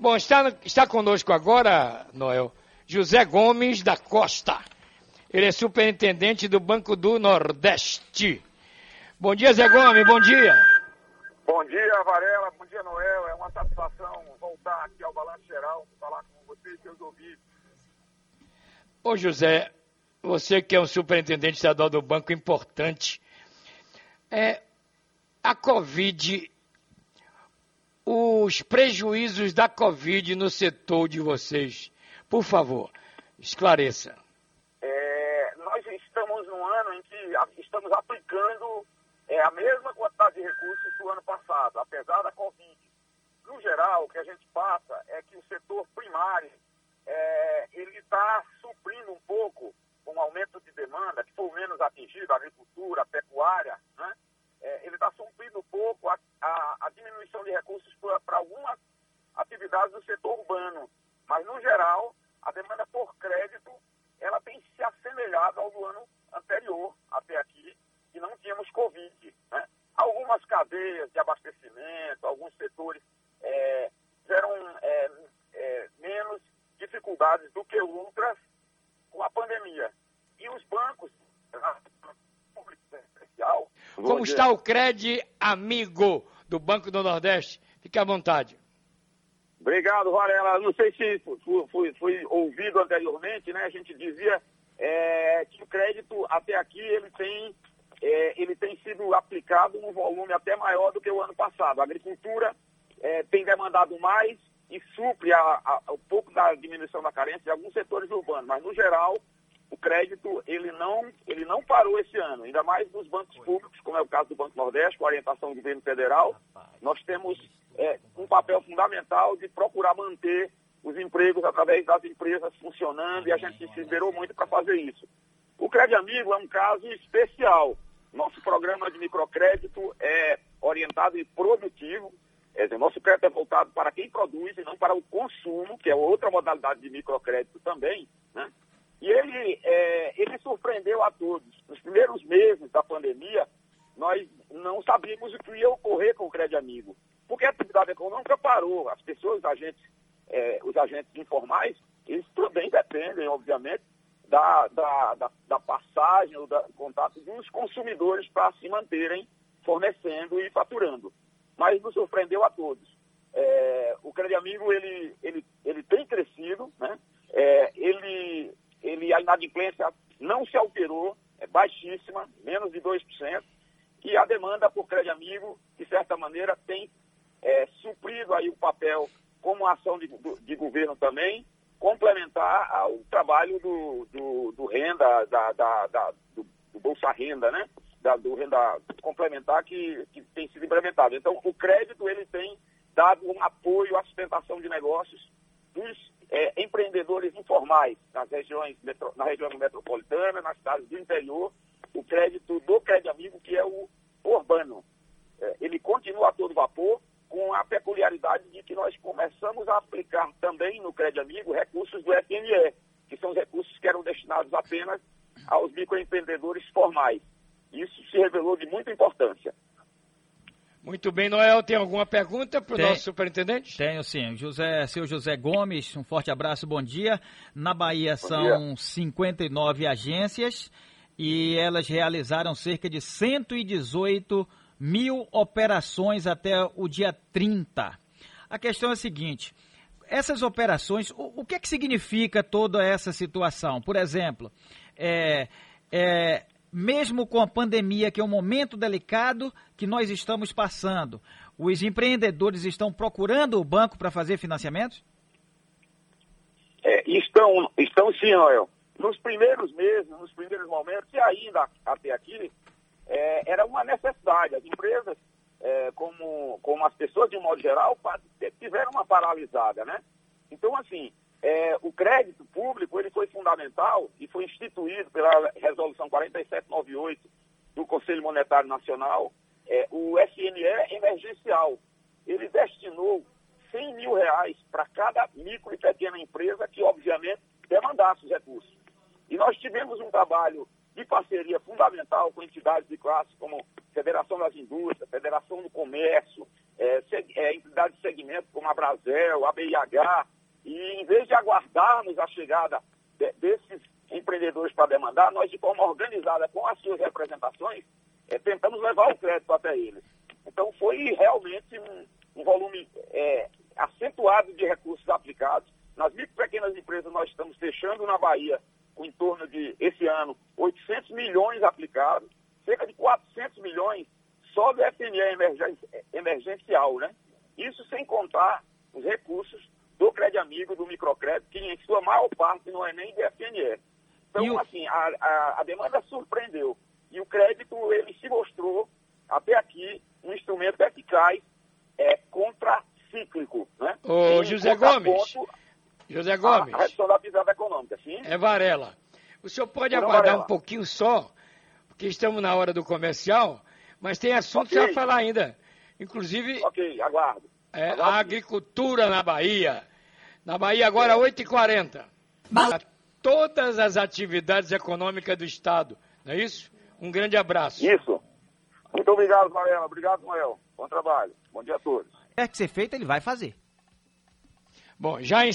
Bom, está, está conosco agora, Noel, José Gomes da Costa. Ele é superintendente do Banco do Nordeste. Bom dia, Zé Gomes, bom dia. Bom dia, Varela, bom dia, Noel. É uma satisfação voltar aqui ao Balanço Geral, falar com vocês e seus ouvintes. Ô, José, você que é um superintendente estadual do banco importante, é, a Covid, os prejuízos da Covid no setor de vocês, por favor, esclareça. É, nós estamos num ano em que estamos aplicando é, a mesma quantidade de recursos do ano passado, apesar da Covid. No geral, o que a gente passa é que o setor primário é, ele está suprindo um pouco o aumento de demanda, que foi menos atingido, a agricultura, a pecuária, né? É, ele está suprindo um pouco a, a, a para algumas atividades do setor urbano. Mas, no geral, a demanda por crédito ela tem se assemelhado ao do ano anterior, até aqui, que não tínhamos Covid. Né? Algumas cadeias de abastecimento, alguns setores é, tiveram é, é, menos dificuldades do que outras com a pandemia. E os bancos, especial. Como está o crédito amigo do Banco do Nordeste? Fique à vontade. Obrigado, Varela. Não sei se fui, fui, ouvido anteriormente, né? A gente dizia é, que o crédito até aqui ele tem, é, ele tem sido aplicado num volume até maior do que o ano passado. A agricultura é, tem demandado mais e supre a, a, um pouco da diminuição da carência de alguns setores urbanos, mas no geral o crédito ele não, ele não parou esse ano, ainda mais nos bancos públicos, como é o caso do Banco Nordeste, com a orientação do governo federal. Nós temos é, um papel fundamental de procurar manter os empregos através das empresas funcionando e a gente se esmerou muito para fazer isso. O Crédito Amigo é um caso especial. Nosso programa de microcrédito é orientado e produtivo. Quer dizer, nosso crédito é voltado para quem produz e não para o consumo, que é outra modalidade de microcrédito também. Né? E ele, é, ele surpreendeu a todos. Nos primeiros meses da pandemia, nós não sabíamos o que ia ocorrer com o crédito amigo. Porque a atividade econômica parou. As pessoas, os agentes, é, os agentes informais, eles também dependem, obviamente, da, da, da, da passagem, do contato dos consumidores para se manterem fornecendo e faturando. Mas nos surpreendeu a todos. É, o crédito amigo, ele, ele, ele tem crescido, né? É, ele ele, a inadimplência não se alterou, é baixíssima, menos de 2%, e a demanda por crédito amigo, de certa maneira, tem é, suprido aí o papel como ação de, de governo também, complementar ao trabalho do, do, do renda, da, da, da do, do, Bolsa Renda, né? Da, do renda complementar que, que tem sido implementado. Então, o crédito ele tem dado um apoio à sustentação de negócios dos é, empreendedores informais nas regiões, na região metropolitana, nas cidades do interior, o crédito do Crédito Amigo, que é o urbano. É, ele continua a todo vapor, com a peculiaridade de que nós começamos a aplicar também no Crédito Amigo recursos do FNE, que são os recursos que eram destinados apenas aos microempreendedores formais. Isso se revelou de muita importância. Muito bem, Noel, tem alguma pergunta para o nosso superintendente? Tenho sim. José, seu José Gomes, um forte abraço, bom dia. Na Bahia bom são dia. 59 agências e elas realizaram cerca de 118 mil operações até o dia 30. A questão é a seguinte: essas operações, o, o que é que significa toda essa situação? Por exemplo, é, é, mesmo com a pandemia, que é um momento delicado que nós estamos passando, os empreendedores estão procurando o banco para fazer financiamentos? É, estão, estão sim, Noel. Nos primeiros meses, nos primeiros momentos, e ainda até aqui, é, era uma necessidade. As empresas, é, como, como as pessoas de um modo geral, tiveram uma paralisada, né? Então, assim, é, o crédito público ele foi fundamental e foi instituído pela resolução 4798 do Conselho Monetário Nacional, é, o SNE emergencial. Ele destinou 100 mil reais para cada micro e pequena empresa que, obviamente, demandasse os recursos. E nós tivemos um trabalho parceria fundamental com entidades de classe como Federação das Indústrias, Federação do Comércio, é, é, entidades de segmento como a Brasel, a BIH, e em vez de aguardarmos a chegada de, desses empreendedores para demandar, nós, de forma organizada, com as suas representações, é, tentamos levar o crédito até eles. Então, foi realmente um, um volume é, acentuado de recursos aplicados. Nas micro e pequenas empresas, nós estamos fechando na Bahia com em torno de, esse ano, 800 milhões aplicados, cerca de 400 milhões só do FNE emergencial, né? Isso sem contar os recursos do Crédito Amigo, do microcrédito, que em sua maior parte não é nem do FNE. Então, o... assim, a, a, a demanda surpreendeu. E o crédito, ele se mostrou, até aqui, um instrumento eficaz é, contracíclico. Né? Ô, José Gomes. José Gomes. A, redução da pisada econômica, sim? É Varela. O senhor pode Não, aguardar Varela. um pouquinho só, porque estamos na hora do comercial, mas tem assunto okay. a falar ainda. Inclusive. Ok, aguardo. É, aguardo. a agricultura na Bahia. Na Bahia agora, 8h40. Todas as atividades econômicas do Estado, não é isso? Um grande abraço. Isso. Muito obrigado, Varela. Obrigado, Noel. Bom trabalho. Bom dia a todos. É que ser feito, ele vai fazer. Bom, já em